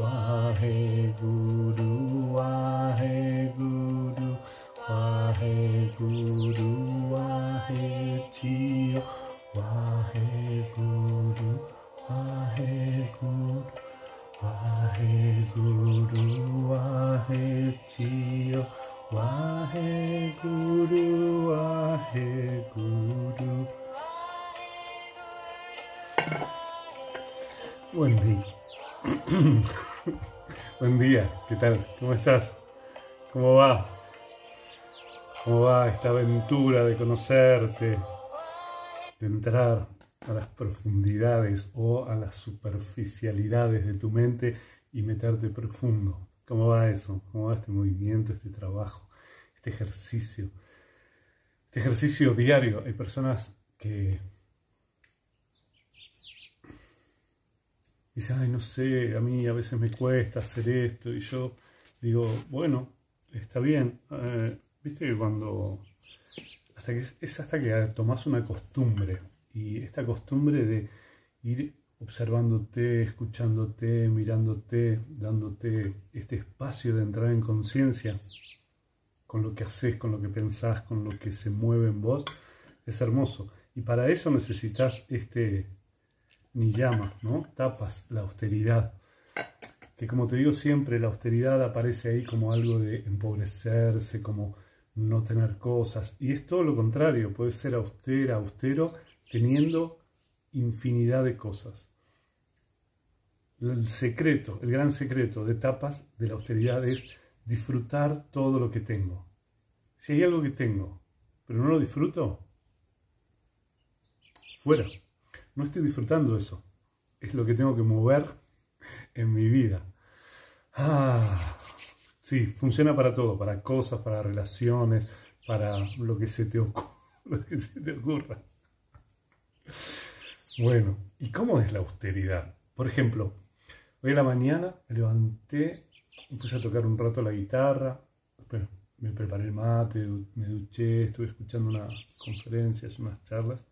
Waheguru, ¿Cómo estás? ¿Cómo va? ¿Cómo va esta aventura de conocerte, de entrar a las profundidades o a las superficialidades de tu mente y meterte profundo? ¿Cómo va eso? ¿Cómo va este movimiento, este trabajo, este ejercicio? Este ejercicio diario. Hay personas que dice, ay, no sé, a mí a veces me cuesta hacer esto, y yo digo, bueno, está bien, eh, viste que cuando, hasta que, es hasta que tomas una costumbre, y esta costumbre de ir observándote, escuchándote, mirándote, dándote este espacio de entrar en conciencia con lo que haces, con lo que pensás, con lo que se mueve en vos, es hermoso. Y para eso necesitas este, ni llama, ¿no? Tapas la austeridad. Que como te digo siempre, la austeridad aparece ahí como algo de empobrecerse, como no tener cosas. Y es todo lo contrario, puede ser austera, austero, teniendo infinidad de cosas. El secreto, el gran secreto de tapas de la austeridad es disfrutar todo lo que tengo. Si hay algo que tengo, pero no lo disfruto, fuera no estoy disfrutando eso. Es lo que tengo que mover en mi vida. Ah, sí, funciona para todo, para cosas, para relaciones, para lo que se te, lo que se te ocurra. Bueno, ¿y cómo es la austeridad? Por ejemplo, hoy en la mañana me levanté, me puse a tocar un rato la guitarra, después me preparé el mate, me duché, estuve escuchando unas conferencias, unas charlas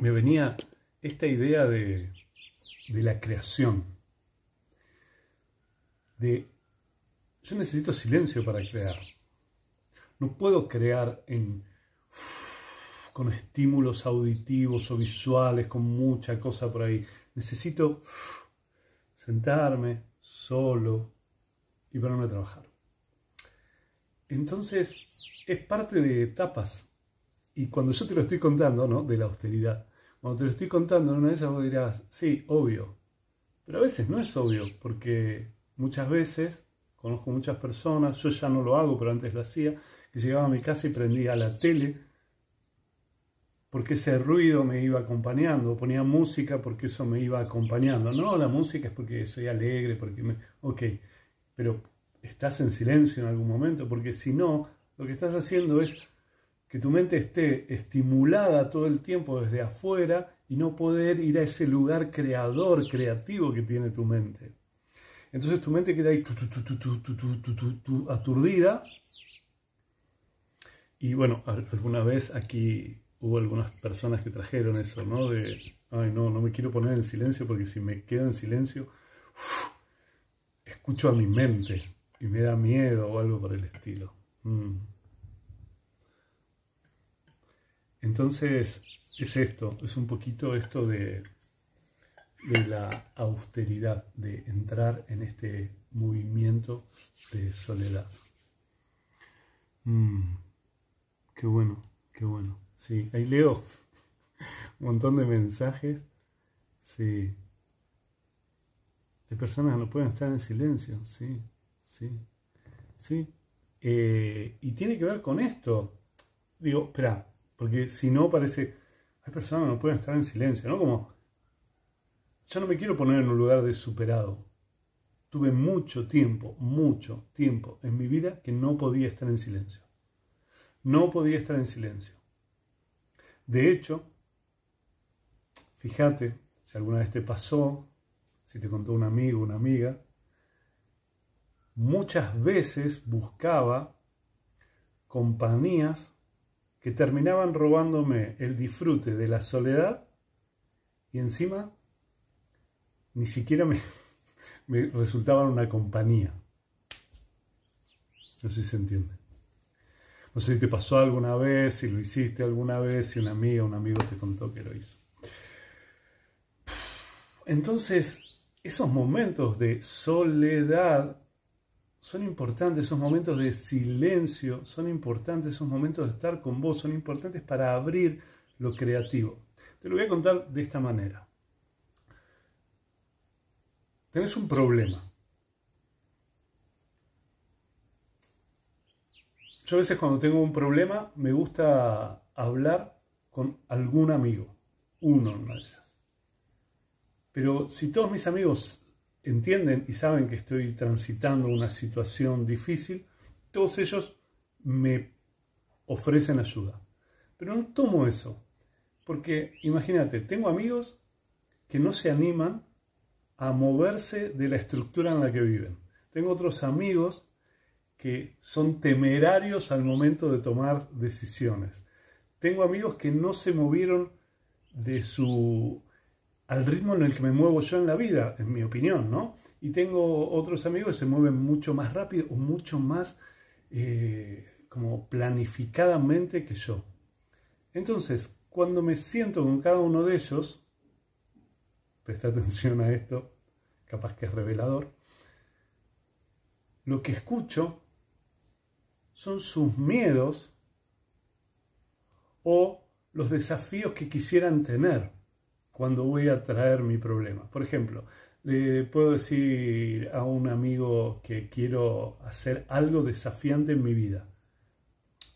me venía esta idea de, la creación, de yo necesito silencio para crear. No puedo crear con estímulos auditivos o visuales, con mucha cosa por ahí. Necesito sentarme solo y ponerme a trabajar. Entonces, es parte de etapas y cuando yo te lo estoy contando, ¿no? De la austeridad, cuando te lo estoy contando en una de esas vos dirás, sí, obvio. Pero a veces no es obvio, porque muchas veces conozco muchas personas, yo ya no lo hago, pero antes lo hacía, que llegaba a mi casa y prendía la tele porque ese ruido me iba acompañando, ponía música porque eso me iba acompañando. No, la música es porque soy alegre, porque me... Ok, pero estás en silencio en algún momento, porque si no, lo que estás haciendo es que tu mente esté estimulada todo el tiempo desde afuera y no poder ir a ese lugar creador, creativo que tiene tu mente. Entonces tu mente queda ahí aturdida. Y bueno, alguna vez aquí hubo algunas personas que trajeron eso, ¿no? De, ay, no, no me quiero poner en silencio porque si me quedo en silencio, escucho a mi mente y me da miedo o algo por el estilo. Entonces, es esto, es un poquito esto de, la austeridad, de entrar en este movimiento de soledad. Mm, qué bueno, qué bueno. Sí, ahí leo un montón de mensajes. Sí. De personas que no pueden estar en silencio. Sí, sí, sí. Eh, y tiene que ver con esto. Digo, espera, porque si no parece, hay personas que no pueden estar en silencio, ¿no? Como, yo no me quiero poner en un lugar de superado. Tuve mucho tiempo, mucho tiempo en mi vida que no podía estar en silencio. No podía estar en silencio. De hecho, fíjate, si alguna vez te pasó, si te contó un amigo, una amiga, muchas veces buscaba compañías que terminaban robándome el disfrute de la soledad y encima ni siquiera me, resultaban una compañía. No sé si se entiende. No sé si te pasó alguna vez, si lo hiciste alguna vez, si una amiga o un amigo te contó que lo hizo. Entonces, esos momentos de soledad son importantes, esos momentos de silencio son importantes, esos momentos de estar con vos son importantes para abrir lo creativo. Te lo voy a contar de esta manera. Tenés un problema. Yo a veces cuando tengo un problema me gusta hablar con algún amigo, uno una de. Pero si todos mis amigos entienden y saben que estoy transitando una situación difícil, todos ellos me ofrecen ayuda. Pero no tomo eso, porque imagínate, tengo amigos que no se animan a moverse de la estructura en la que viven. Tengo otros amigos que son temerarios al momento de tomar decisiones. Tengo amigos que no se movieron de su al ritmo en el que me muevo yo en la vida, en mi opinión, ¿no? Y tengo otros amigos que se mueven mucho más rápido o mucho más eh, como planificadamente que yo. Entonces, cuando me siento con cada uno de ellos, presta atención a esto, capaz que es revelador, lo que escucho son sus miedos o los desafíos que quisieran tener cuando voy a traer mi problema. Por ejemplo, le puedo decir a un amigo que quiero hacer algo desafiante en mi vida.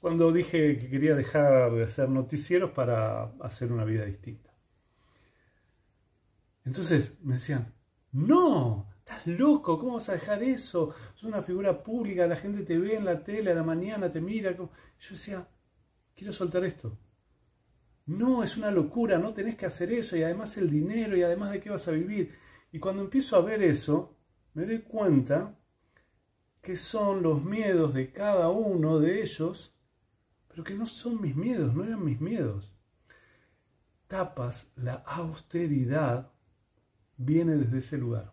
Cuando dije que quería dejar de hacer noticieros para hacer una vida distinta. Entonces me decían, no, estás loco, ¿cómo vas a dejar eso? Sos una figura pública, la gente te ve en la tele a la mañana, te mira. Yo decía, quiero soltar esto. No, es una locura, no tenés que hacer eso y además el dinero y además de qué vas a vivir. Y cuando empiezo a ver eso, me doy cuenta que son los miedos de cada uno de ellos, pero que no son mis miedos, no eran mis miedos. Tapas, la austeridad viene desde ese lugar,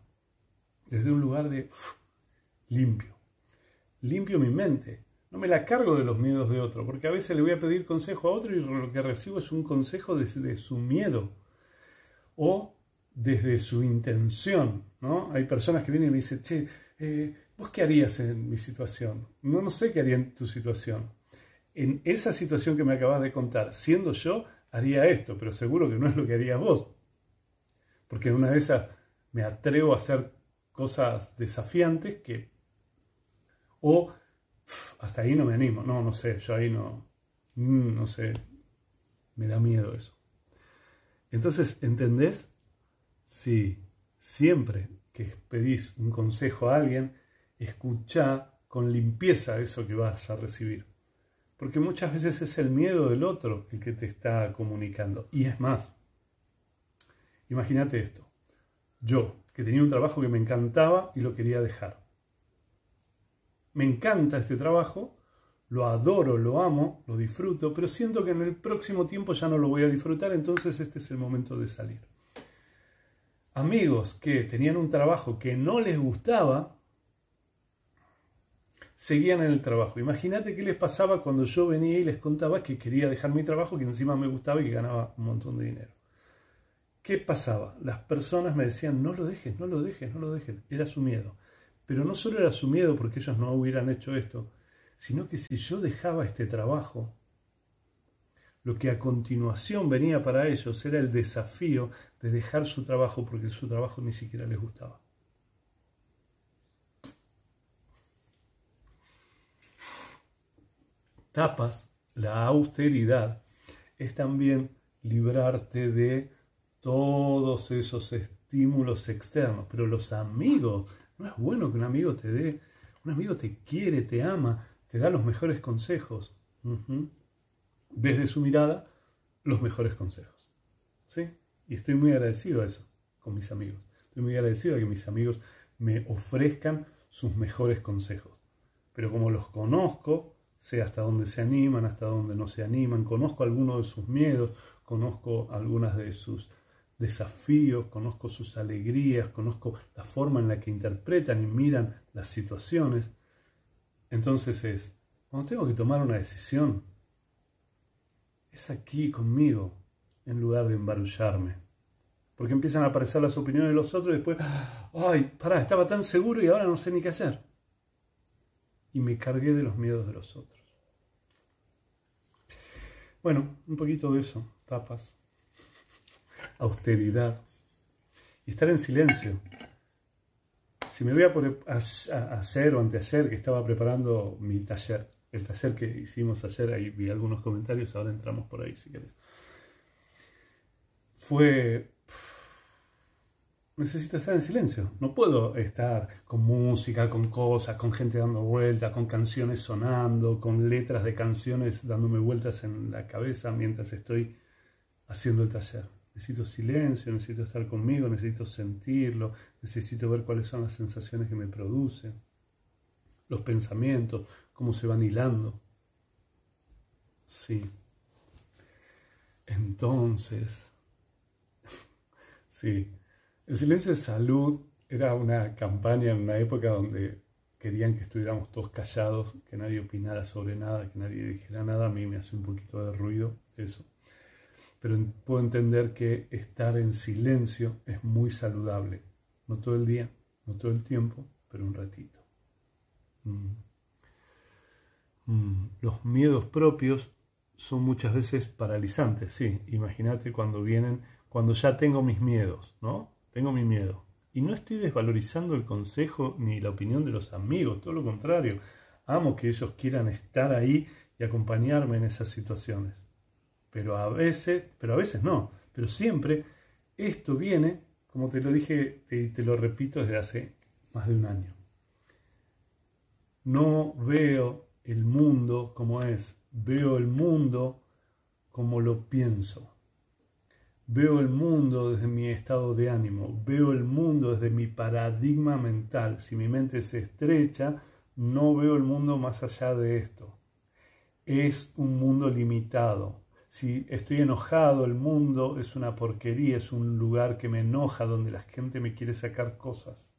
desde un lugar de limpio. Limpio mi mente, no me la cargo de los miedos de otro, porque a veces le voy a pedir consejo a otro y lo que recibo es un consejo desde su miedo o desde su intención. ¿no? Hay personas que vienen y me dicen, che, eh, ¿vos qué harías en mi situación? No, no sé qué haría en tu situación. En esa situación que me acabas de contar, siendo yo, haría esto, pero seguro que no es lo que harías vos. Porque en una de esas me atrevo a hacer cosas desafiantes que... O hasta ahí no me animo. No, no sé, yo ahí no, mm, no sé, me da miedo eso. Entonces, ¿entendés? Si siempre que pedís un consejo a alguien, escucha con limpieza eso que vas a recibir. Porque muchas veces es el miedo del otro el que te está comunicando. Y es más, imagínate esto. Yo, que tenía un trabajo que me encantaba y lo quería dejar me encanta este trabajo, lo adoro, lo amo, lo disfruto, pero siento que en el próximo tiempo ya no lo voy a disfrutar, entonces este es el momento de salir. Amigos que tenían un trabajo que no les gustaba, seguían en el trabajo. Imagínate qué les pasaba cuando yo venía y les contaba que quería dejar mi trabajo, que encima me gustaba y que ganaba un montón de dinero. ¿Qué pasaba? Las personas me decían, no lo dejes, no lo dejes, no lo dejes. Era su miedo. Pero no solo era su miedo porque ellos no hubieran hecho esto, sino que si yo dejaba este trabajo, lo que a continuación venía para ellos era el desafío de dejar su trabajo porque su trabajo ni siquiera les gustaba. Tapas, la austeridad, es también librarte de todos esos estímulos externos, pero los amigos no es bueno que un amigo te dé, un amigo te quiere, te ama, te da los mejores consejos. Desde su mirada, los mejores consejos. ¿Sí? Y estoy muy agradecido a eso con mis amigos. Estoy muy agradecido a que mis amigos me ofrezcan sus mejores consejos. Pero como los conozco, sé hasta dónde se animan, hasta dónde no se animan, conozco algunos de sus miedos, conozco algunas de sus desafíos, conozco sus alegrías, conozco la forma en la que interpretan y miran las situaciones. Entonces es, cuando tengo que tomar una decisión, es aquí conmigo, en lugar de embarullarme. Porque empiezan a aparecer las opiniones de los otros y después, ay, pará, estaba tan seguro y ahora no sé ni qué hacer. Y me cargué de los miedos de los otros. Bueno, un poquito de eso, tapas, austeridad y estar en silencio. Si me voy a, hacer o antehacer, que estaba preparando mi taller, el taller que hicimos ayer, ahí vi algunos comentarios, ahora entramos por ahí si querés. Fue necesito estar en silencio. No puedo estar con música, con cosas, con gente dando vueltas, con canciones sonando, con letras de canciones dándome vueltas en la cabeza mientras estoy haciendo el taller. Necesito silencio, necesito estar conmigo, necesito sentirlo, necesito ver cuáles son las sensaciones que me producen, los pensamientos, cómo se van hilando. Sí. Entonces, sí, el silencio de salud era una campaña en una época donde querían que estuviéramos todos callados, que nadie opinara sobre nada, que nadie dijera nada. A mí me hace un poquito de ruido eso. Pero puedo entender que estar en silencio es muy saludable. No todo el día, no todo el tiempo, pero un ratito. Mm. Mm. Los miedos propios son muchas veces paralizantes, sí. Imagínate cuando vienen, cuando ya tengo mis miedos, ¿no? tengo mi miedo. Y no estoy desvalorizando el consejo ni la opinión de los amigos, todo lo contrario. Amo que ellos quieran estar ahí y acompañarme en esas situaciones. Pero a veces, pero a veces no, pero siempre esto viene, como te lo dije y te, lo repito desde hace más de un año. No veo el mundo como es, veo el mundo como lo pienso. Veo el mundo desde mi estado de ánimo, veo el mundo desde mi paradigma mental. Si mi mente se estrecha, no veo el mundo más allá de esto. Es un mundo limitado. Si estoy enojado, el mundo es una porquería, es un lugar que me enoja, donde la gente me quiere sacar cosas.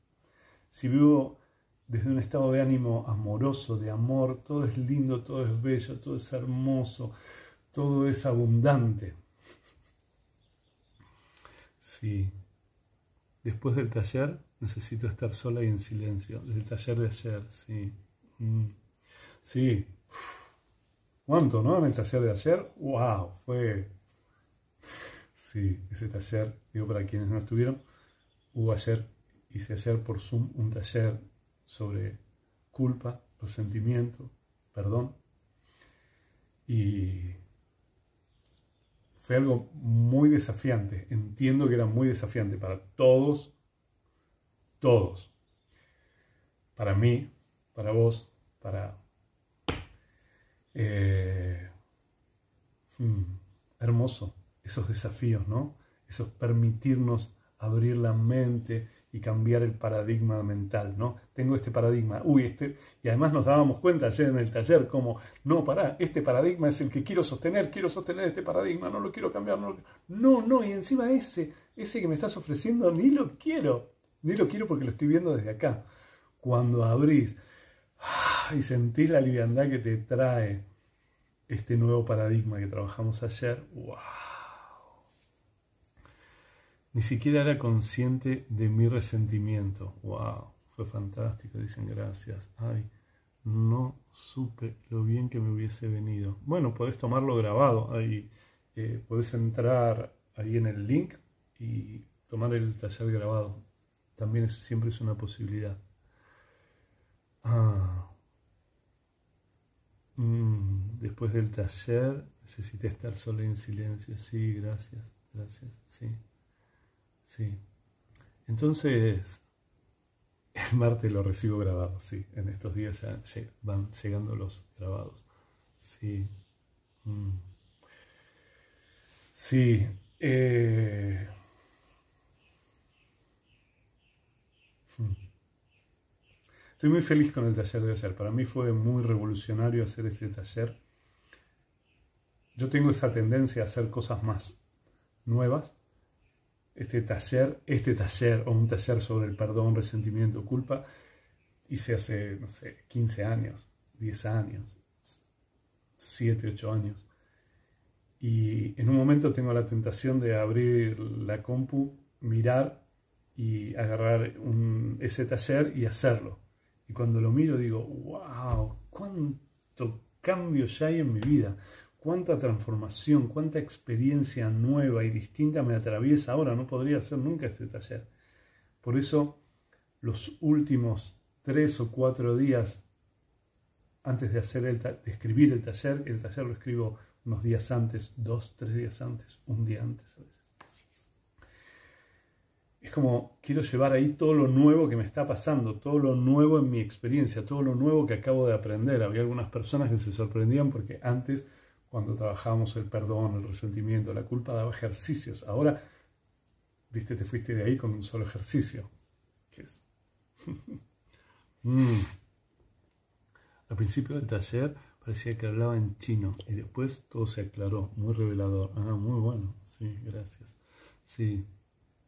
Si vivo desde un estado de ánimo amoroso, de amor, todo es lindo, todo es bello, todo es hermoso, todo es abundante. Sí. Después del taller necesito estar sola y en silencio. Desde el taller de ayer, sí. Mm. Sí. ¿Cuánto, no? En el taller de ayer, wow, fue... Sí, ese taller, digo para quienes no estuvieron, hubo ayer, hice ayer por Zoom un taller sobre culpa, resentimiento, perdón. Y fue algo muy desafiante. Entiendo que era muy desafiante para todos, todos. Para mí, para vos, para... Eh, hmm, hermoso, esos desafíos, ¿no? Esos permitirnos abrir la mente, y cambiar el paradigma mental, ¿no? Tengo este paradigma, uy, este, y además nos dábamos cuenta ayer en el taller como, no, pará, este paradigma es el que quiero sostener, quiero sostener este paradigma, no lo quiero cambiar, no, no, no, y encima ese, ese que me estás ofreciendo, ni lo quiero, ni lo quiero porque lo estoy viendo desde acá. Cuando abrís y sentís la liviandad que te trae este nuevo paradigma que trabajamos ayer, wow ni siquiera era consciente de mi resentimiento. ¡Wow! Fue fantástico, dicen gracias. Ay, no supe lo bien que me hubiese venido. Bueno, podés tomarlo grabado. Ahí eh, podés entrar ahí en el link y tomar el taller grabado. También siempre es una posibilidad. Ah. Mm, después del taller necesité estar solo en silencio. Sí, gracias, gracias, sí. Sí. Entonces, el martes lo recibo grabado, sí. En estos días ya van llegando los grabados. Sí. Mm. Sí. Eh. Hmm. Estoy muy feliz con el taller de ayer. Para mí fue muy revolucionario hacer este taller. Yo tengo esa tendencia a hacer cosas más nuevas este taller, este taller o un taller sobre el perdón, resentimiento, culpa, hice hace, no sé, 15 años, 10 años, 7, 8 años. Y en un momento tengo la tentación de abrir la compu, mirar y agarrar ese taller y hacerlo. Y cuando lo miro digo, wow, cuánto cambio ya hay en mi vida, cuánta transformación, cuánta experiencia nueva y distinta me atraviesa ahora. No podría hacer nunca este taller. Por eso los últimos tres o cuatro días antes de, hacer el de escribir el taller, el taller lo escribo unos días antes, dos, tres días antes, un día antes a veces. Es como quiero llevar ahí todo lo nuevo que me está pasando, todo lo nuevo en mi experiencia, todo lo nuevo que acabo de aprender. Había algunas personas que se sorprendían porque antes, cuando trabajábamos el perdón, el resentimiento, la culpa, daba ejercicios. Ahora, viste, te fuiste de ahí con un solo ejercicio. ¿Qué es? Mm. Al principio del taller parecía que hablaba en chino y después todo se aclaró, muy revelador. Ah, muy bueno, sí, gracias. Sí.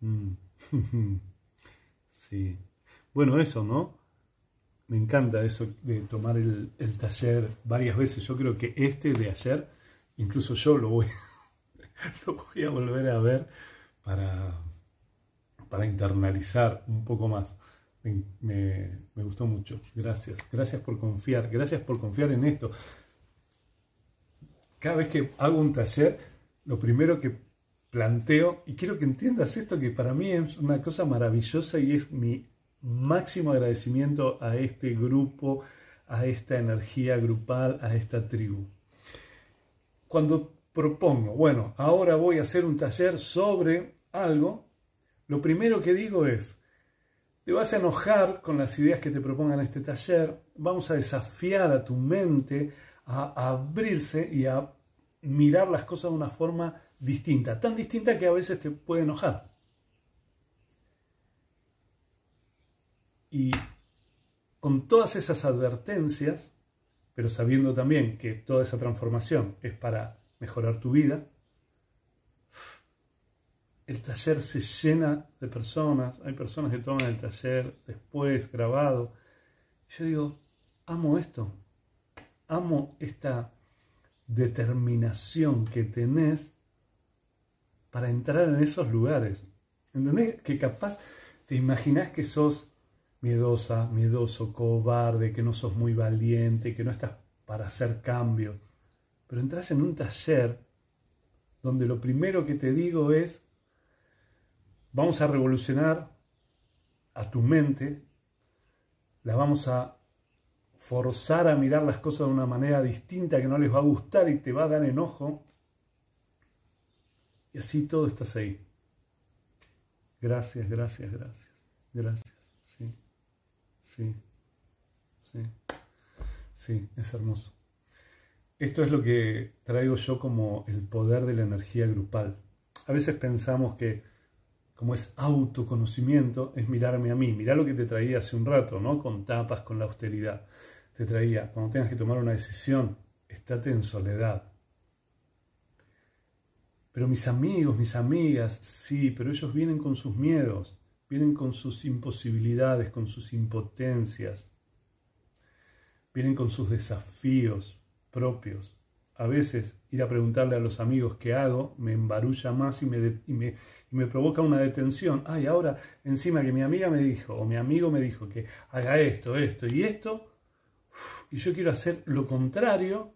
Mm. sí. Bueno, eso, ¿no? Me encanta eso de tomar el, taller varias veces. Yo creo que este de ayer, incluso yo lo voy, lo voy a volver a ver para, para internalizar un poco más me, gustó mucho. Gracias. Gracias por confiar. Gracias por confiar en esto. Cada vez que hago un taller, lo primero que planteo, y quiero que entiendas esto, que para mí es una cosa maravillosa y es mi máximo agradecimiento a este grupo, a esta energía grupal, a esta tribu. Cuando propongo, bueno, ahora voy a hacer un taller sobre algo, lo primero que digo es, te vas a enojar con las ideas que te propongan este taller, vamos a desafiar a tu mente a, abrirse y a mirar las cosas de una forma distinta, tan distinta que a veces te puede enojar. Y con todas esas advertencias, pero sabiendo también que toda esa transformación es para mejorar tu vida, el taller se llena de personas, hay personas que toman el taller después, grabado. Yo digo, amo esto, amo esta determinación que tenés para entrar en esos lugares. ¿Entendés? Que capaz te imaginás que sos miedosa, miedoso, cobarde, que no sos muy valiente, que no estás para hacer cambio. Pero entras en un taller donde lo primero que te digo es, vamos a revolucionar a tu mente, la vamos a forzar a mirar las cosas de una manera distinta que no les va a gustar y te va a dar enojo. Y así todo estás ahí. Gracias, gracias, gracias. Gracias. Sí, sí, sí. Sí, es hermoso. Esto es lo que traigo yo como el poder de la energía grupal. A veces pensamos que como es autoconocimiento, es mirarme a mí. Mirá lo que te traía hace un rato, ¿no? Con tapas, con la austeridad. Te traía, cuando tengas que tomar una decisión, estate en soledad. Pero mis amigos, mis amigas, sí, pero ellos vienen con sus miedos, vienen con sus imposibilidades, con sus impotencias, vienen con sus desafíos propios. A veces ir a preguntarle a los amigos qué hago me embarulla más y me, y me, y me provoca una detención. Ay, ahora encima que mi amiga me dijo o mi amigo me dijo que haga esto, esto y esto, y yo quiero hacer lo contrario,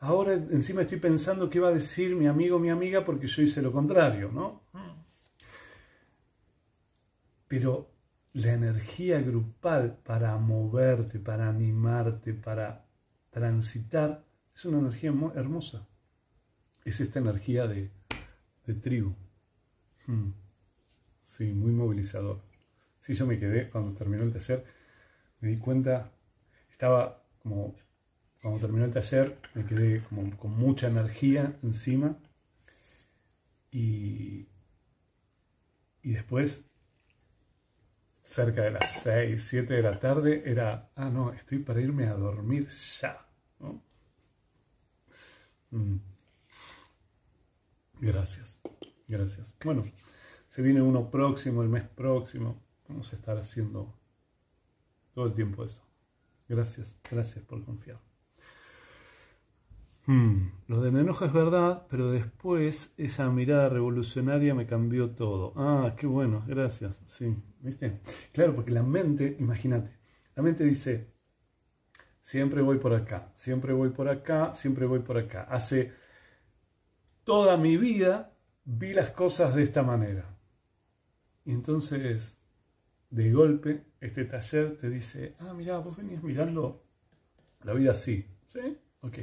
ahora encima estoy pensando qué va a decir mi amigo mi amiga porque yo hice lo contrario, ¿no? Pero la energía grupal para moverte, para animarte, para transitar, es una energía hermosa. Es esta energía de, de tribu. Hmm. Sí, muy movilizador. Sí, yo me quedé cuando terminó el taller, me di cuenta, estaba como, cuando terminó el taller, me quedé como con mucha energía encima y, y después, cerca de las 6, 7 de la tarde, era, ah, no, estoy para irme a dormir ya. Hmm. Gracias. Gracias. Bueno, se viene uno próximo, el mes próximo. Vamos a estar haciendo todo el tiempo eso. Gracias, gracias por confiar. Hmm, lo de me enoja es verdad, pero después esa mirada revolucionaria me cambió todo. Ah, qué bueno, gracias. Sí, ¿viste? Claro, porque la mente, imagínate, la mente dice, siempre voy por acá, siempre voy por acá, siempre voy por acá. Hace toda mi vida vi las cosas de esta manera. Y entonces, de golpe, este taller te dice, ah, mira, vos venías mirando la vida así. ¿Sí? Ok.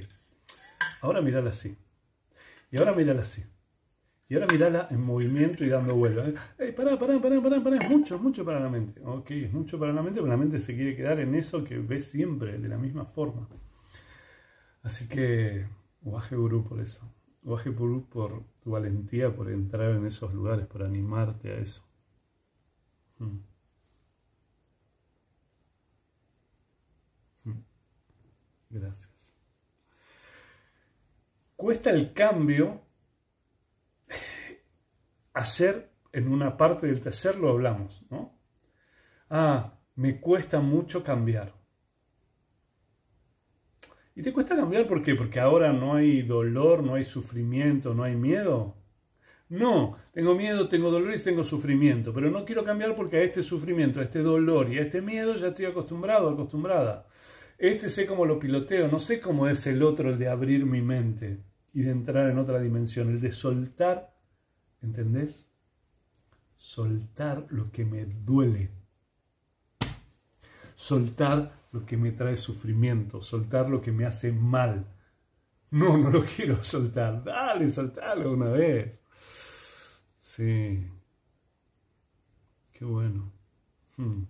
Ahora mirala así. Y ahora mirala así. Y ahora mirala en movimiento y dando vueltas. ¡Ey, pará, pará, pará, pará, pará! Es mucho, mucho para la mente. Ok, es mucho para la mente, pero la mente se quiere quedar en eso que ves siempre, de la misma forma. Así que, Uaje Gurú por eso. Uaje Gurú por tu valentía, por entrar en esos lugares, por animarte a eso. Hmm. Hmm. Gracias cuesta el cambio hacer en una parte del taller lo hablamos, ¿no? Ah, me cuesta mucho cambiar. ¿Y te cuesta cambiar por qué? Porque ahora no hay dolor, no hay sufrimiento, no hay miedo. No, tengo miedo, tengo dolor y tengo sufrimiento, pero no quiero cambiar porque a este sufrimiento, a este dolor y a este miedo ya estoy acostumbrado, acostumbrada. Este sé cómo lo piloteo, no sé cómo es el otro, el de abrir mi mente y de entrar en otra dimensión, el de soltar, ¿entendés? Soltar lo que me duele, soltar lo que me trae sufrimiento, soltar lo que me hace mal. No, no lo quiero soltar. Dale, soltalo una vez. Sí. Qué bueno. Hmm.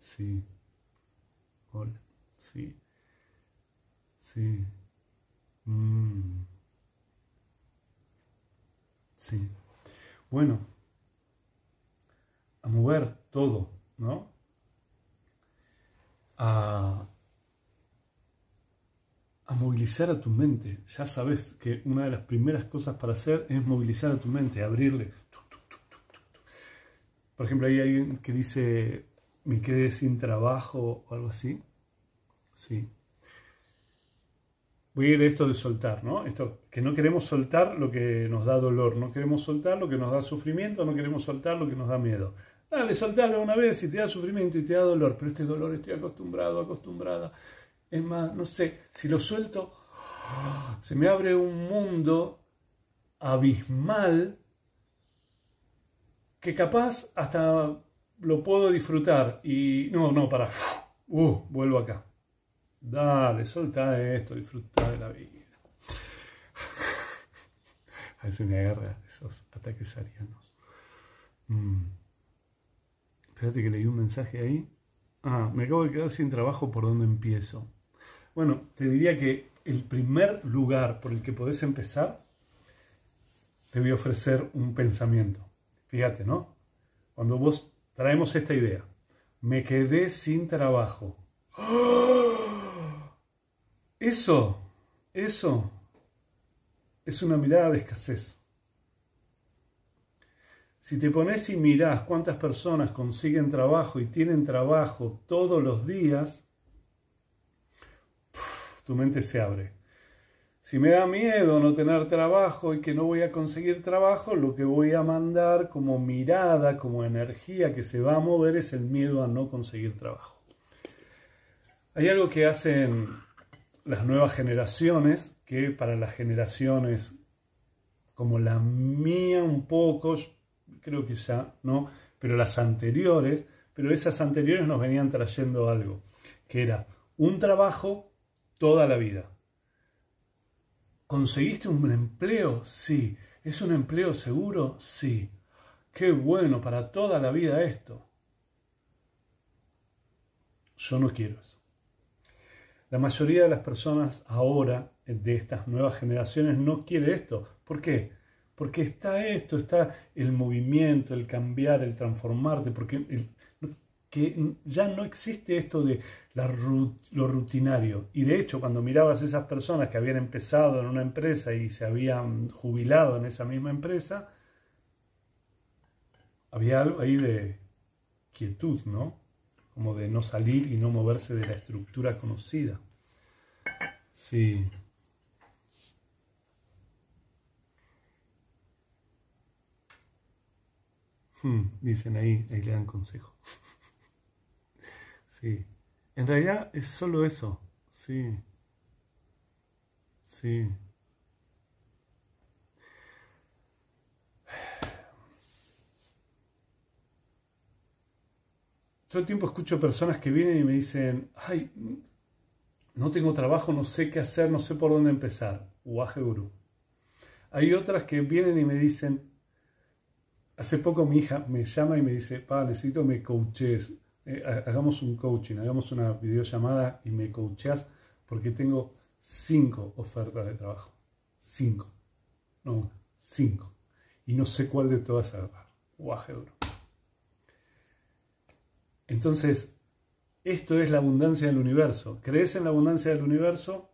Sí. Hola. Sí. Sí. Mm. Sí. Bueno, a mover todo, ¿no? A, a movilizar a tu mente. Ya sabes que una de las primeras cosas para hacer es movilizar a tu mente, abrirle. Por ejemplo, hay alguien que dice, me quedé sin trabajo o algo así. Sí, voy a ir a esto de soltar, ¿no? Esto, que no queremos soltar lo que nos da dolor, no queremos soltar lo que nos da sufrimiento, no queremos soltar lo que nos da miedo. Dale, soltarlo una vez y te da sufrimiento y te da dolor, pero este dolor estoy acostumbrado, acostumbrada. Es más, no sé, si lo suelto, se me abre un mundo abismal que capaz hasta lo puedo disfrutar y no, no, para, uh, vuelvo acá. Dale, solta esto, disfruta de la vida. A veces me agarra esos ataques arianos. Mm. Espérate que leí un mensaje ahí. Ah, me acabo de quedar sin trabajo, ¿por dónde empiezo? Bueno, te diría que el primer lugar por el que podés empezar, te voy a ofrecer un pensamiento. Fíjate, ¿no? Cuando vos traemos esta idea, me quedé sin trabajo. ¡Oh! Eso, eso es una mirada de escasez. Si te pones y mirás cuántas personas consiguen trabajo y tienen trabajo todos los días, tu mente se abre. Si me da miedo no tener trabajo y que no voy a conseguir trabajo, lo que voy a mandar como mirada, como energía que se va a mover es el miedo a no conseguir trabajo. Hay algo que hacen las nuevas generaciones, que para las generaciones como la mía un poco, creo que ya, ¿no? Pero las anteriores, pero esas anteriores nos venían trayendo algo, que era un trabajo toda la vida. ¿Conseguiste un empleo? Sí. ¿Es un empleo seguro? Sí. Qué bueno para toda la vida esto. Yo no quiero eso. La mayoría de las personas ahora, de estas nuevas generaciones, no quiere esto. ¿Por qué? Porque está esto, está el movimiento, el cambiar, el transformarte, porque que ya no existe esto de lo rutinario. Y de hecho, cuando mirabas esas personas que habían empezado en una empresa y se habían jubilado en esa misma empresa, había algo ahí de quietud, ¿no? Como de no salir y no moverse de la estructura conocida. Sí. Hmm, dicen ahí, ahí le dan consejo. Sí. En realidad es solo eso. Sí. Sí. Todo el tiempo escucho personas que vienen y me dicen, ay, no tengo trabajo, no sé qué hacer, no sé por dónde empezar. Uaje Guru. Hay otras que vienen y me dicen, hace poco mi hija me llama y me dice, pa, necesito me coaches, eh, hagamos un coaching, hagamos una videollamada y me coacheas porque tengo cinco ofertas de trabajo. Cinco. No, cinco. Y no sé cuál de todas agarrar. Uaje Guru. Entonces, esto es la abundancia del universo. Crees en la abundancia del universo,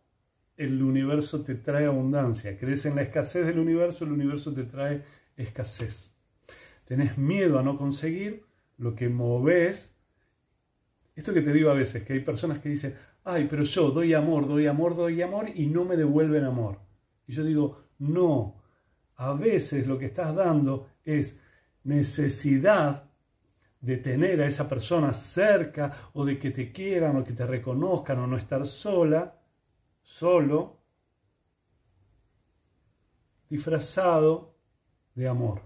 el universo te trae abundancia. Crees en la escasez del universo, el universo te trae escasez. Tenés miedo a no conseguir lo que moves. Esto que te digo a veces, que hay personas que dicen, ay, pero yo doy amor, doy amor, doy amor y no me devuelven amor. Y yo digo, no, a veces lo que estás dando es necesidad de tener a esa persona cerca o de que te quieran o que te reconozcan o no estar sola, solo, disfrazado de amor.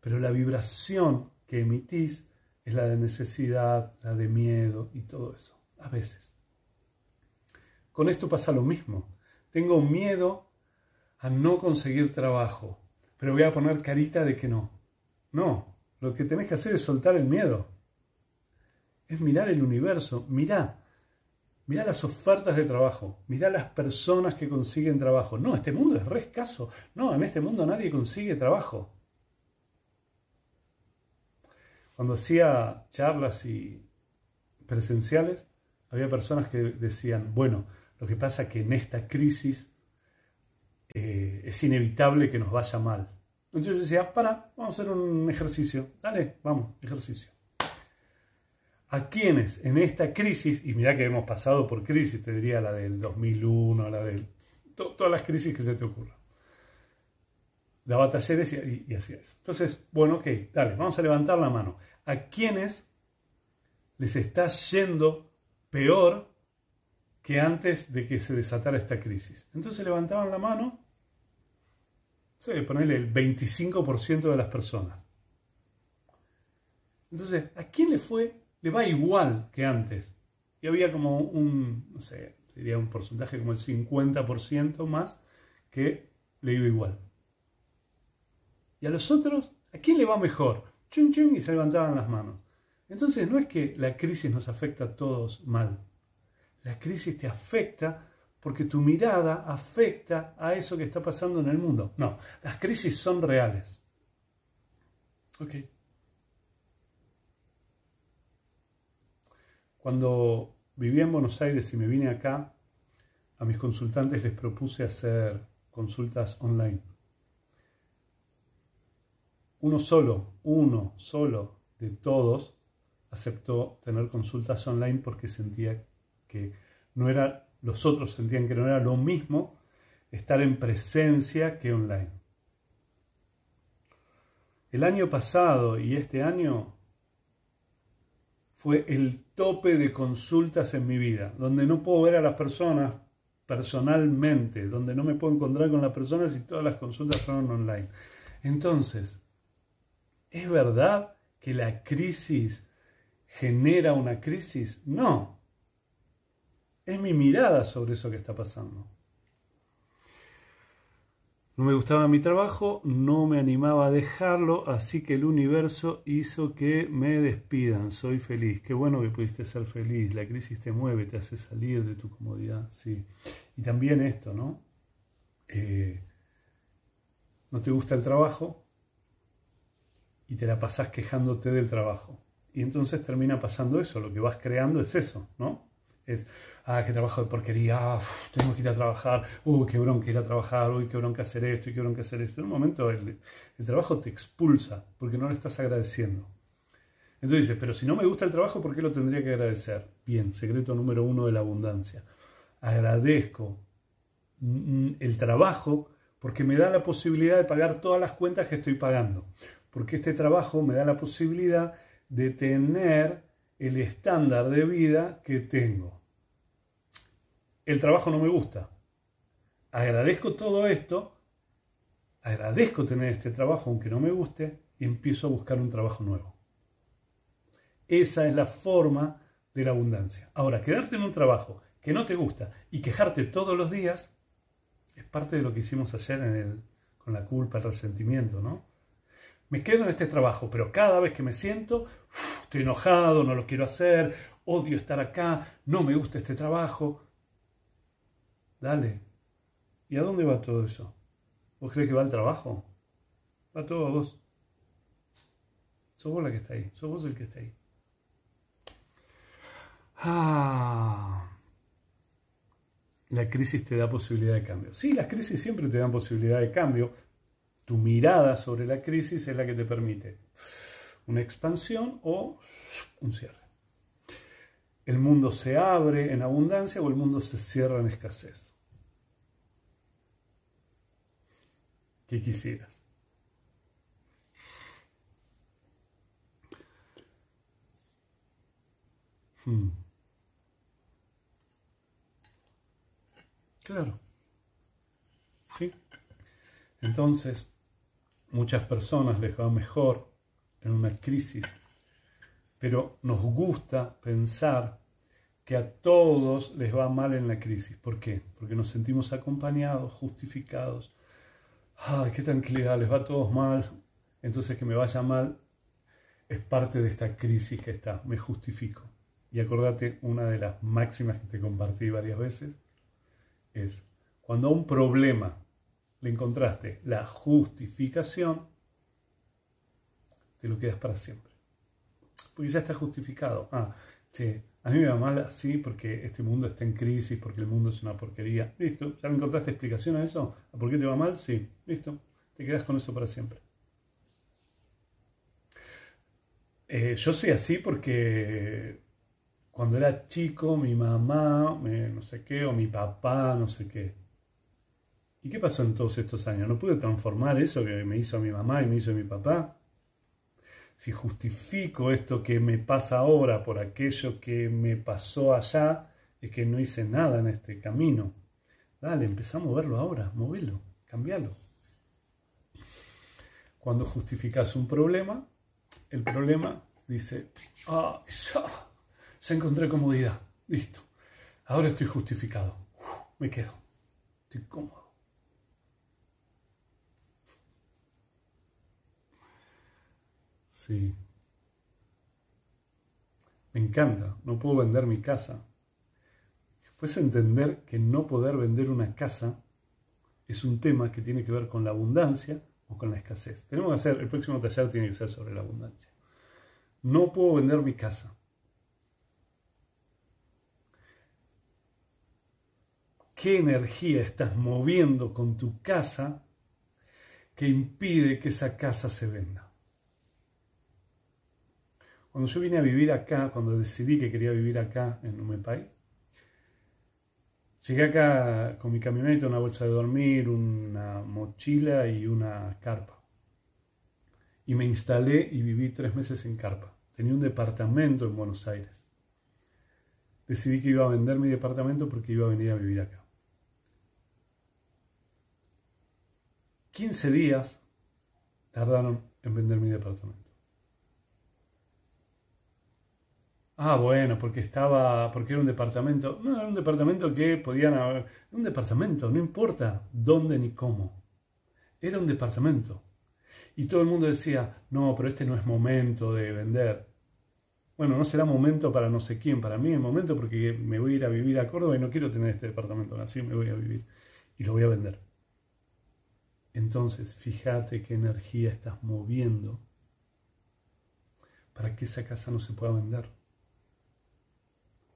Pero la vibración que emitís es la de necesidad, la de miedo y todo eso, a veces. Con esto pasa lo mismo. Tengo miedo a no conseguir trabajo, pero voy a poner carita de que no. No, lo que tenés que hacer es soltar el miedo. Es mirar el universo. Mirá. Mirá las ofertas de trabajo. Mirá las personas que consiguen trabajo. No, este mundo es re escaso. No, en este mundo nadie consigue trabajo. Cuando hacía charlas y presenciales, había personas que decían, bueno, lo que pasa es que en esta crisis eh, es inevitable que nos vaya mal. Entonces yo decía, para, vamos a hacer un ejercicio. Dale, vamos, ejercicio. ¿A quiénes en esta crisis, y mira que hemos pasado por crisis, te diría la del 2001, la del... todas las crisis que se te ocurran. Daba talleres y, hacía eso. Entonces, bueno, ok, dale, vamos a levantar la mano. ¿A quiénes les está yendo peor que antes de que se desatara esta crisis? Entonces levantaban la mano Sí, ponerle el 25% de las personas. Entonces, ¿a quién le fue? Le va igual que antes. Y había como un, no sé, diría un porcentaje como el 50% más que le iba igual. Y a los otros, ¿a quién le va mejor? Chun chun y se levantaban las manos. Entonces no es que la crisis nos afecta a todos mal. La crisis te afecta porque tu mirada afecta a eso que está pasando en el mundo. No, las crisis son reales. Ok. Cuando vivía en Buenos Aires y me vine acá, a mis consultantes les propuse hacer consultas online. Uno solo, uno solo de todos aceptó tener consultas online porque sentía que no era los otros sentían que no era lo mismo estar en presencia que online. El año pasado y este año fue el tope de consultas en mi vida, donde no puedo ver a las personas personalmente, donde no me puedo encontrar con las personas y todas las consultas fueron online. Entonces, ¿es verdad que la crisis genera una crisis? No, es mi mirada sobre eso que está pasando. No me gustaba mi trabajo, no me animaba a dejarlo, así que el universo hizo que me despidan. Soy feliz. Qué bueno que pudiste ser feliz. La crisis te mueve, te hace salir de tu comodidad. Sí. Y también esto, ¿no? Eh, no te gusta el trabajo y te la pasás quejándote del trabajo. Y entonces termina pasando eso. Lo que vas creando es eso, ¿no? Es, ah, qué trabajo de porquería, ah, tengo que ir a trabajar, uy, qué bronca ir a trabajar, uy, qué bronca hacer esto y qué bronca hacer esto. En un momento el, trabajo te expulsa porque no le estás agradeciendo. Entonces dices, pero si no me gusta el trabajo, ¿por qué lo tendría que agradecer? Bien, secreto número uno de la abundancia. Agradezco mm, el trabajo porque me da la posibilidad de pagar todas las cuentas que estoy pagando. Porque este trabajo me da la posibilidad de tener el estándar de vida que tengo. El trabajo no me gusta. Agradezco todo esto, agradezco tener este trabajo aunque no me guste y empiezo a buscar un trabajo nuevo. Esa es la forma de la abundancia. Ahora, quedarte en un trabajo que no te gusta y quejarte todos los días es parte de lo que hicimos ayer en el, con la culpa, el resentimiento, ¿no? Me quedo en este trabajo, pero cada vez que me siento, estoy enojado, no lo quiero hacer, odio estar acá, no me gusta este trabajo. Dale. ¿Y a dónde va todo eso? ¿Vos crees que va al trabajo? Va todo a vos. Sos vos la que está ahí, sos vos el que está ahí. Ah, la crisis te da posibilidad de cambio. Sí, las crisis siempre te dan posibilidad de cambio. Tu mirada sobre la crisis es la que te permite una expansión o un cierre. El mundo se abre en abundancia o el mundo se cierra en escasez. ¿Qué quisieras? Hmm. Claro. ¿Sí? Entonces, muchas personas les va mejor en una crisis, pero nos gusta pensar que a todos les va mal en la crisis. ¿Por qué? Porque nos sentimos acompañados, justificados. ¡Ay, qué tranquilidad! Les va a todos mal. Entonces que me vaya mal es parte de esta crisis que está. Me justifico. Y acordate, una de las máximas que te compartí varias veces es, cuando un problema le encontraste la justificación, te lo quedas para siempre. Porque ya está justificado. Ah, che, a mí me va mal así porque este mundo está en crisis, porque el mundo es una porquería. Listo, ¿ya le encontraste explicación a eso? ¿A por qué te va mal? Sí, listo. Te quedas con eso para siempre. Eh, yo soy así porque cuando era chico, mi mamá, no sé qué, o mi papá, no sé qué. ¿Y qué pasó en todos estos años? ¿No pude transformar eso que me hizo mi mamá y me hizo mi papá? Si justifico esto que me pasa ahora por aquello que me pasó allá, es que no hice nada en este camino. Dale, empezamos a moverlo ahora, movelo, cambialo. Cuando justificas un problema, el problema dice, ah, se encontré comodidad. Listo. Ahora estoy justificado. me quedo. Estoy cómodo. Sí. Me encanta. No puedo vender mi casa. Pues entender que no poder vender una casa es un tema que tiene que ver con la abundancia o con la escasez. Tenemos que hacer, el próximo taller tiene que ser sobre la abundancia. No puedo vender mi casa. qué energía estás moviendo con tu casa que impide que esa casa se venda. Cuando yo vine a vivir acá, cuando decidí que quería vivir acá en Numepay, llegué acá con mi camioneta, una bolsa de dormir, una mochila y una carpa. Y me instalé y viví tres meses en carpa. Tenía un departamento en Buenos Aires. Decidí que iba a vender mi departamento porque iba a venir a vivir acá. 15 días tardaron en vender mi departamento. Ah, bueno, porque estaba, porque era un departamento. No, era un departamento que podían haber. Un departamento, no importa dónde ni cómo. Era un departamento. Y todo el mundo decía, no, pero este no es momento de vender. Bueno, no será momento para no sé quién, para mí es momento porque me voy a ir a vivir a Córdoba y no quiero tener este departamento, así me voy a vivir. Y lo voy a vender. Entonces, fíjate qué energía estás moviendo para que esa casa no se pueda vender.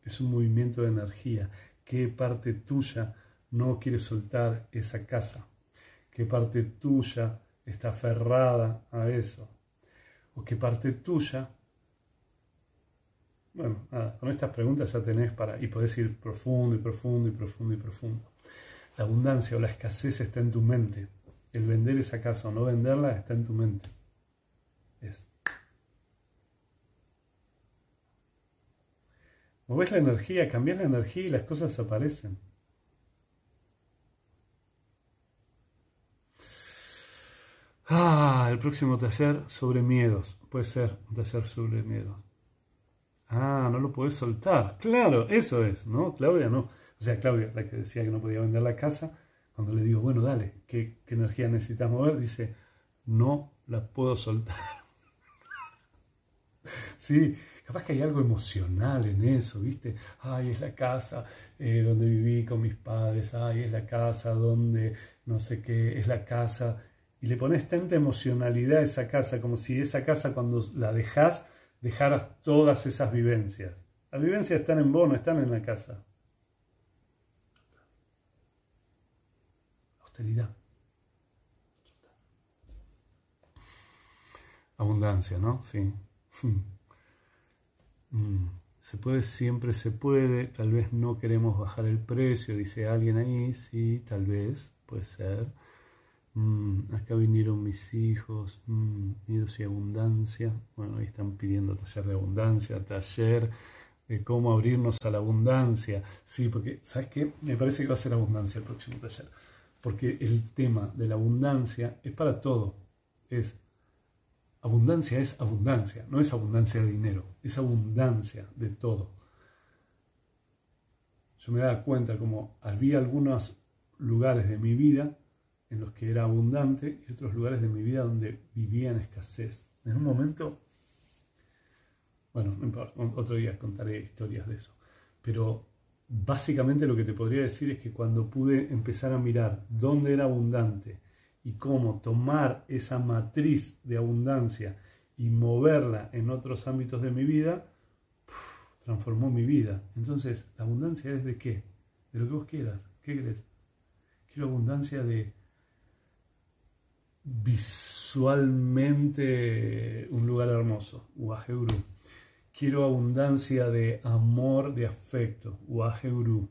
Es un movimiento de energía. ¿Qué parte tuya no quiere soltar esa casa? ¿Qué parte tuya está aferrada a eso? ¿O qué parte tuya bueno, con estas preguntas ya tenés para, y podés ir profundo y profundo y profundo y profundo. La abundancia o la escasez está en tu mente. El vender esa casa o no venderla está en tu mente. Es. Moves la energía, cambias la energía y las cosas aparecen. Ah, el próximo taller sobre miedos. Puede ser un taller sobre miedos. Ah, no lo puedes soltar. Claro, eso es, ¿no? Claudia no. O sea, Claudia, la que decía que no podía vender la casa, cuando le digo, bueno, dale, ¿qué, energía necesitas mover? Dice, no la puedo soltar. sí, capaz que hay algo emocional en eso, ¿viste? Ay, es la casa eh, donde viví con mis padres, ay, es la casa donde no sé qué, es la casa. Y le pones tanta emocionalidad a esa casa, como si esa casa cuando la dejas dejaras todas esas vivencias. Las vivencias están en vos, no están en la casa. Austeridad. Abundancia, ¿no? Sí. Mm. Se puede, siempre se puede. Tal vez no queremos bajar el precio, dice alguien ahí. Sí, tal vez, puede ser. Mm, acá vinieron mis hijos, mm, y abundancia. Bueno, ahí están pidiendo taller de abundancia, taller de cómo abrirnos a la abundancia. Sí, porque, ¿sabes qué? Me parece que va a ser abundancia el próximo taller. Porque el tema de la abundancia es para todo. Es abundancia es abundancia, no es abundancia de dinero, es abundancia de todo. Yo me daba cuenta como había algunos lugares de mi vida en los que era abundante y otros lugares de mi vida donde vivía en escasez. En un momento, bueno, otro día contaré historias de eso, pero básicamente lo que te podría decir es que cuando pude empezar a mirar dónde era abundante y cómo tomar esa matriz de abundancia y moverla en otros ámbitos de mi vida, transformó mi vida. Entonces, ¿la abundancia es de qué? De lo que vos quieras. ¿Qué querés? Quiero abundancia de visualmente un lugar hermoso, Wajeuru. Quiero abundancia de amor, de afecto, Wajeuru.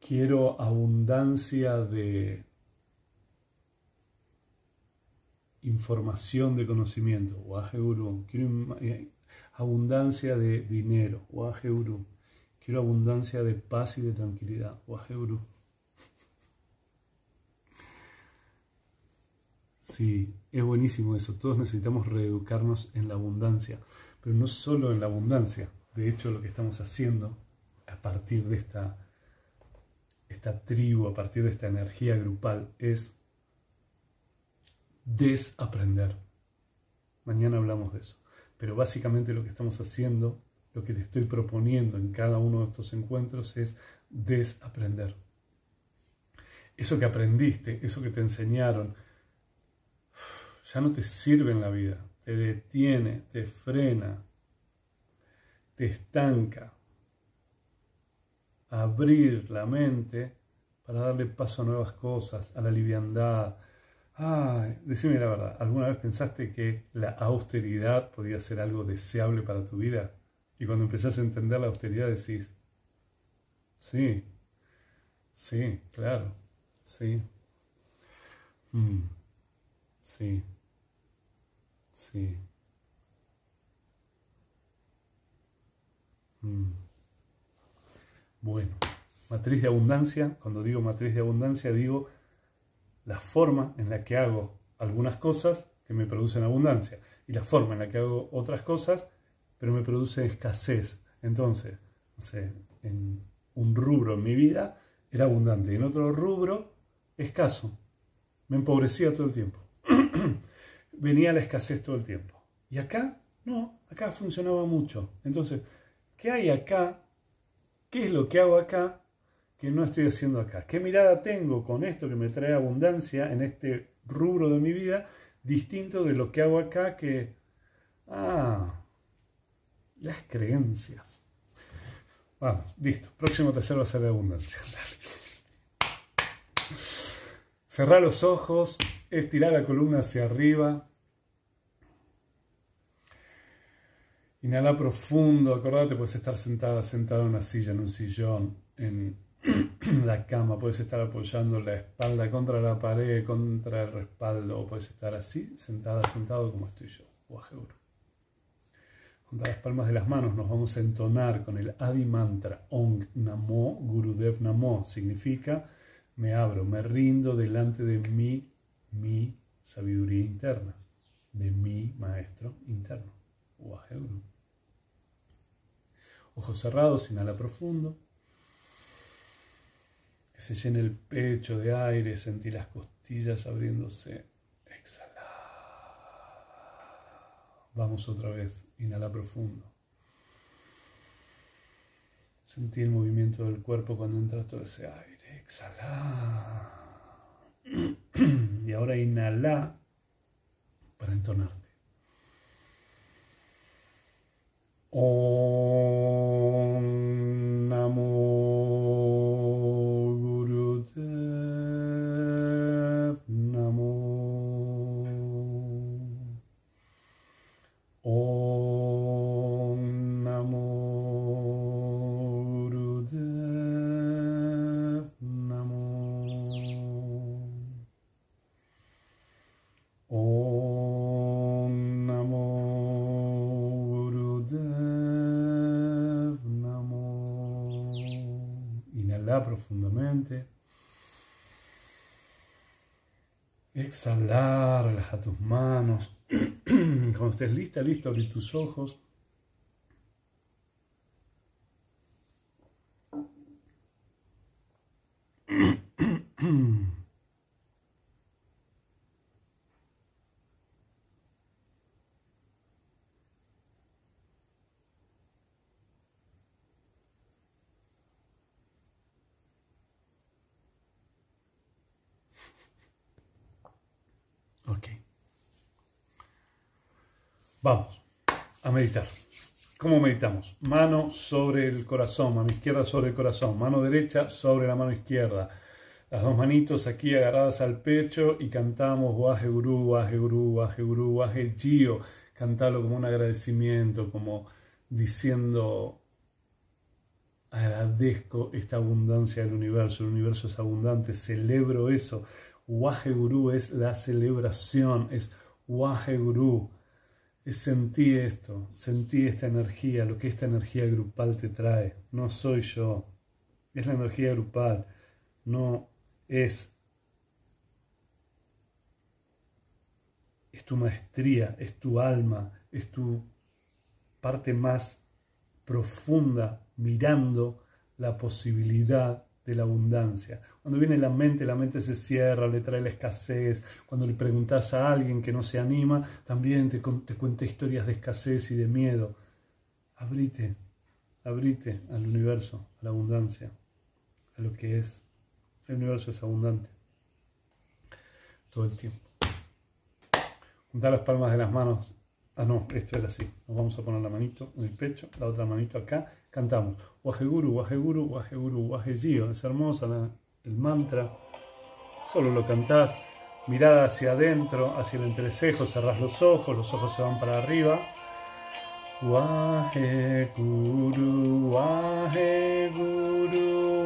Quiero abundancia de información, de conocimiento, Wajeuru. Quiero eh, abundancia de dinero, Wajeuru. Quiero abundancia de paz y de tranquilidad, Wajeuru. Sí, es buenísimo eso. Todos necesitamos reeducarnos en la abundancia, pero no solo en la abundancia. De hecho, lo que estamos haciendo a partir de esta, esta tribu, a partir de esta energía grupal, es desaprender. Mañana hablamos de eso. Pero básicamente lo que estamos haciendo, lo que te estoy proponiendo en cada uno de estos encuentros es desaprender. Eso que aprendiste, eso que te enseñaron, ya no te sirve en la vida, te detiene, te frena, te estanca. Abrir la mente para darle paso a nuevas cosas, a la liviandad. Ay, decime la verdad, ¿alguna vez pensaste que la austeridad podía ser algo deseable para tu vida? Y cuando empezás a entender la austeridad decís, sí, sí, claro, sí, mm, sí. Sí. Mm. Bueno, matriz de abundancia, cuando digo matriz de abundancia digo la forma en la que hago algunas cosas que me producen abundancia y la forma en la que hago otras cosas pero me produce escasez. Entonces, en un rubro en mi vida era abundante y en otro rubro escaso. Me empobrecía todo el tiempo. venía la escasez todo el tiempo. Y acá, no, acá funcionaba mucho. Entonces, ¿qué hay acá? ¿Qué es lo que hago acá que no estoy haciendo acá? ¿Qué mirada tengo con esto que me trae abundancia en este rubro de mi vida distinto de lo que hago acá que, ah, las creencias. Vamos, listo. Próximo tercero va a ser de abundancia. Cerrar los ojos, estirar la columna hacia arriba. Inhala profundo, acordate, puedes estar sentada, sentado en una silla, en un sillón, en la cama, puedes estar apoyando la espalda contra la pared, contra el respaldo, o puedes estar así, sentada, sentado como estoy yo, Waheguru. Junto las palmas de las manos nos vamos a entonar con el Adi Mantra Ong Namo Gurudev Namo. Significa me abro, me rindo delante de mí, mi sabiduría interna, de mi maestro interno. Waheguru. Ojos cerrados, inhala profundo. Que se llene el pecho de aire, sentí las costillas abriéndose. Exhala. Vamos otra vez, inhala profundo. Sentí el movimiento del cuerpo cuando entra todo ese aire. Exhala. Y ahora inhala para entonarte. Om Exhalar, relaja tus manos. Cuando estés lista, listo, abrí tus ojos. Ok. Vamos a meditar. ¿Cómo meditamos? Mano sobre el corazón, mano izquierda sobre el corazón, mano derecha sobre la mano izquierda. Las dos manitos aquí agarradas al pecho y cantamos Waje Guru, Waje Guru, Waje Guru, Waje Gio. Cantalo como un agradecimiento, como diciendo agradezco esta abundancia del universo, el universo es abundante, celebro eso. Waje Guru es la celebración, es Waje Guru, es sentir esto, sentir esta energía, lo que esta energía grupal te trae. No soy yo, es la energía grupal, no es, es tu maestría, es tu alma, es tu parte más profunda mirando la posibilidad de la abundancia. Cuando viene la mente, la mente se cierra, le trae la escasez. Cuando le preguntas a alguien que no se anima, también te, te cuenta historias de escasez y de miedo. Abrite, abrite al universo, a la abundancia, a lo que es. El universo es abundante. Todo el tiempo. Juntar las palmas de las manos. Ah, no, esto era así. Nos vamos a poner la manito en el pecho, la otra manito acá. Cantamos. Waheguru, Waheguru, Waheguru, Wahegio. Es hermosa el mantra. Solo lo cantás. Mirada hacia adentro, hacia el entrecejo. Cerrás los ojos, los ojos se van para arriba. Waheguru, Waheguru,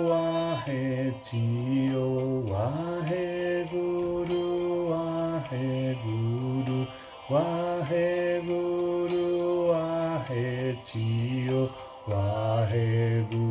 Wahechio, Waheguru, Waheguru, Waheguru, Wahechio, Waheguru,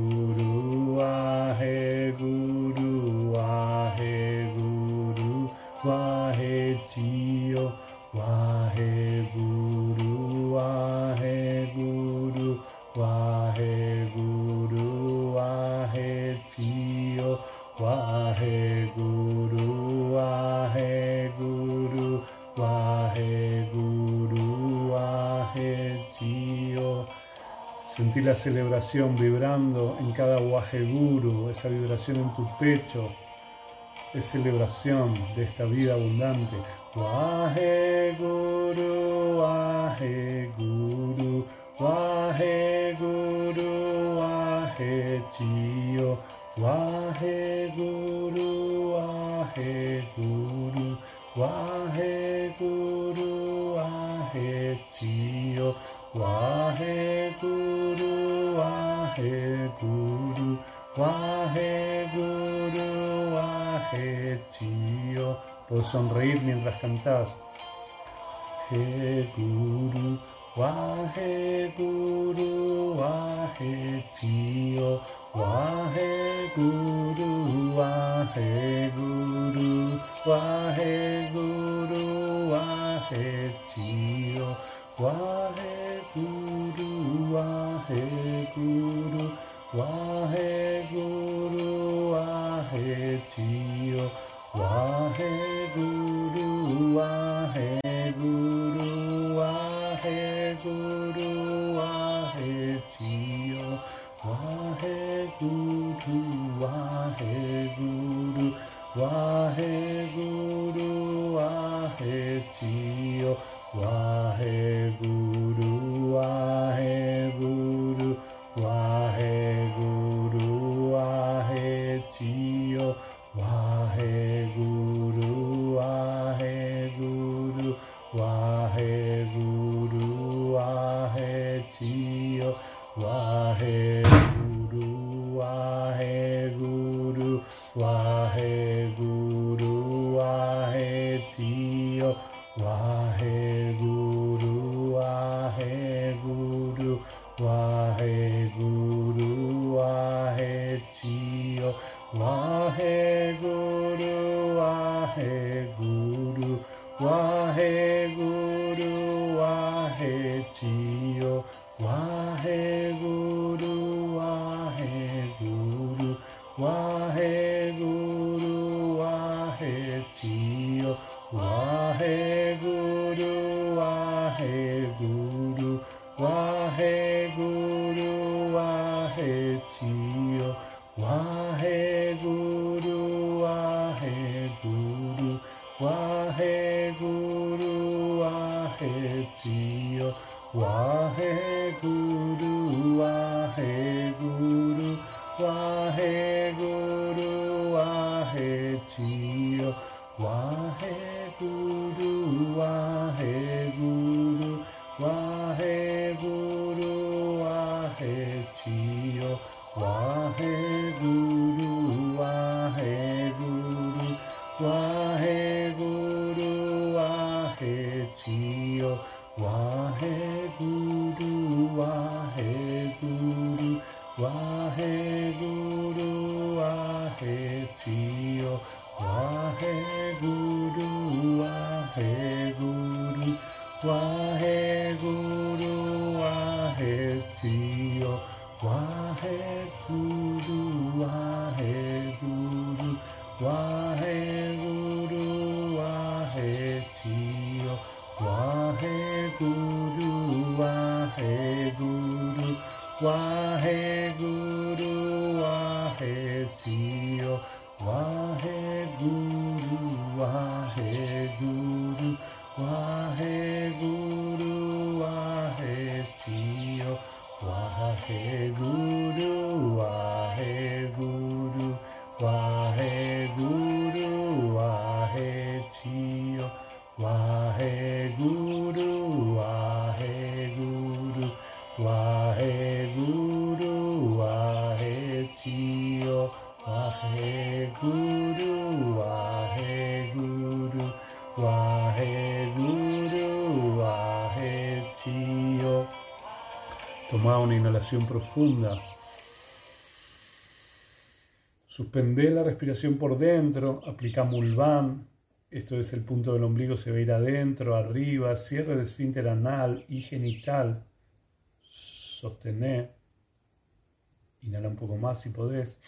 Sentí la celebración vibrando en cada Waheguru, esa vibración en tu pecho. Es celebración de esta vida abundante. Waheguru, Waheguru, Waheguru, Wahechio, Waheguru, Waheguru, Waheguru, Wahechio, Waheguru. Wahe Guru, Wahe Chio. Puedes sonreír mientras cantás. He Guru, Wahe Guru, Wahe Chio. Wahe Guru, Wahe Guru, Wahe Guru, Wahe Chio, Wahe Guru, Wahe Guru, Guru, Wahe Guru, Wahe Guru, Wahe profunda. Suspende la respiración por dentro, aplica Mulvan. Esto es el punto del ombligo, se va a ir adentro, arriba, cierre de esfínter anal y genital. Sostener. Inhala un poco más si podés.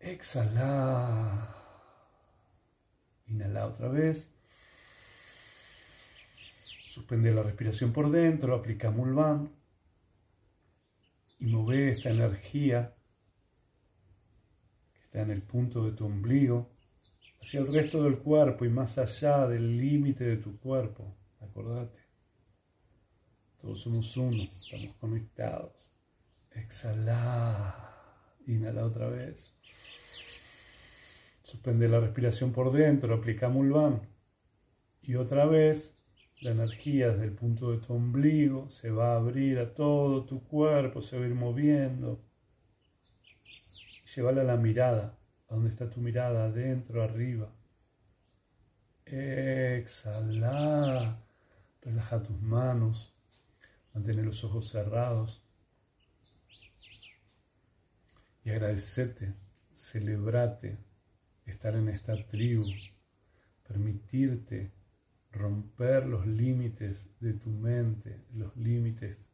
Exhala. Inhala otra vez. Suspende la respiración por dentro, aplica Mulvan y mueve esta energía que está en el punto de tu ombligo hacia el resto del cuerpo y más allá del límite de tu cuerpo. Acordate, todos somos uno, estamos conectados. Exhala. Inhala otra vez. Suspende la respiración por dentro, aplica Mulvan. Y otra vez, la energía desde el punto de tu ombligo se va a abrir a todo tu cuerpo, se va a ir moviendo. Y llevarla a la mirada. ¿A dónde está tu mirada? Adentro, arriba. Exhala. Relaja tus manos. Mantén los ojos cerrados. Y agradecete, celebrate estar en esta tribu, permitirte romper los límites de tu mente, los límites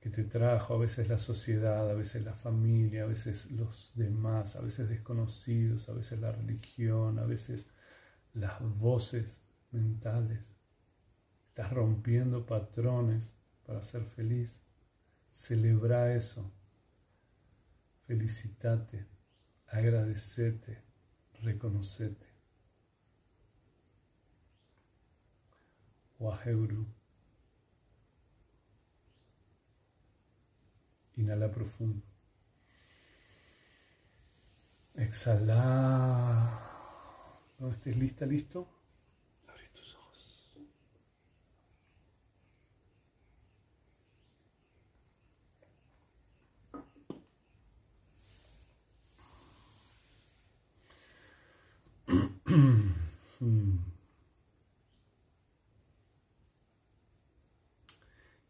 que te trajo a veces la sociedad, a veces la familia, a veces los demás, a veces desconocidos, a veces la religión, a veces las voces mentales. Estás rompiendo patrones para ser feliz. Celebra eso. Felicitate, agradecete, reconocete. Waheguru. Inhala profundo. Exhala. Cuando estés lista, listo,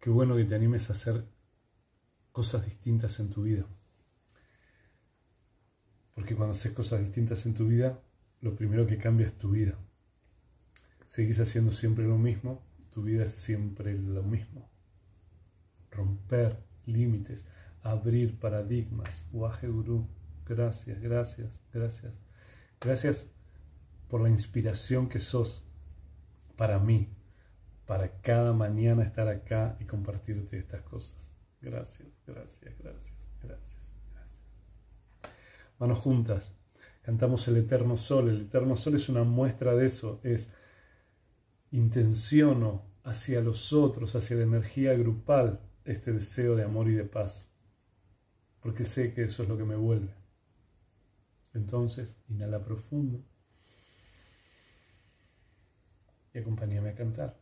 Qué bueno que te animes a hacer cosas distintas en tu vida. Porque cuando haces cosas distintas en tu vida, lo primero que cambia es tu vida. Seguís haciendo siempre lo mismo, tu vida es siempre lo mismo. Romper límites, abrir paradigmas. Waje Guru, gracias, gracias, gracias. Gracias por la inspiración que sos para mí, para cada mañana estar acá y compartirte estas cosas. Gracias, gracias, gracias, gracias, gracias. Manos juntas. Cantamos el eterno sol. El eterno sol es una muestra de eso. Es intenciono hacia los otros, hacia la energía grupal, este deseo de amor y de paz. Porque sé que eso es lo que me vuelve. Entonces, inhala profundo y acompáñame a cantar.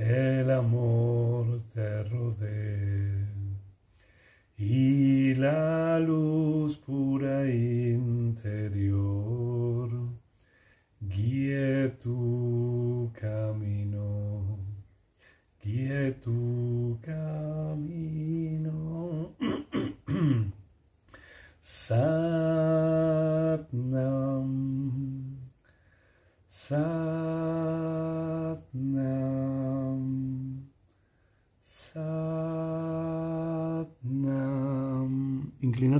el amor te rodee y la luz pura interior guíe tu camino, guíe tu camino. Satnam, Satnam,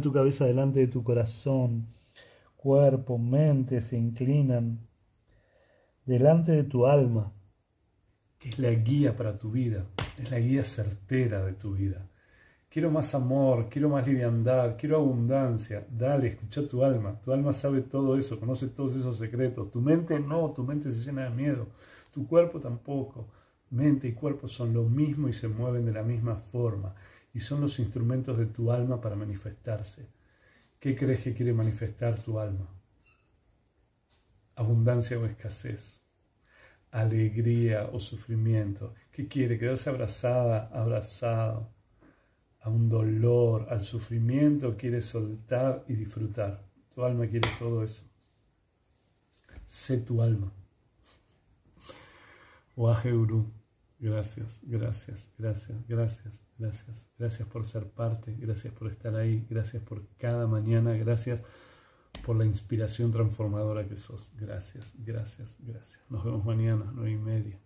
Tu cabeza delante de tu corazón. Cuerpo, mente se inclinan delante de tu alma, que es la guía para tu vida, es la guía certera de tu vida. Quiero más amor, quiero más liviandad, quiero abundancia. Dale, escucha tu alma. Tu alma sabe todo eso, conoce todos esos secretos. Tu mente no, tu mente se llena de miedo. Tu cuerpo tampoco. Mente y cuerpo son lo mismo y se mueven de la misma forma y son los instrumentos de tu alma para manifestarse. ¿Qué crees que quiere manifestar tu alma? Abundancia o escasez, alegría o sufrimiento. ¿Qué quiere? Quedarse abrazada, abrazado a un dolor, al sufrimiento, quiere soltar y disfrutar. Tu alma quiere todo eso. Sé tu alma. Waje Gracias, gracias, gracias, gracias, gracias. Gracias por ser parte, gracias por estar ahí, gracias por cada mañana, gracias por la inspiración transformadora que sos. Gracias, gracias, gracias. Nos vemos mañana, nueve y media.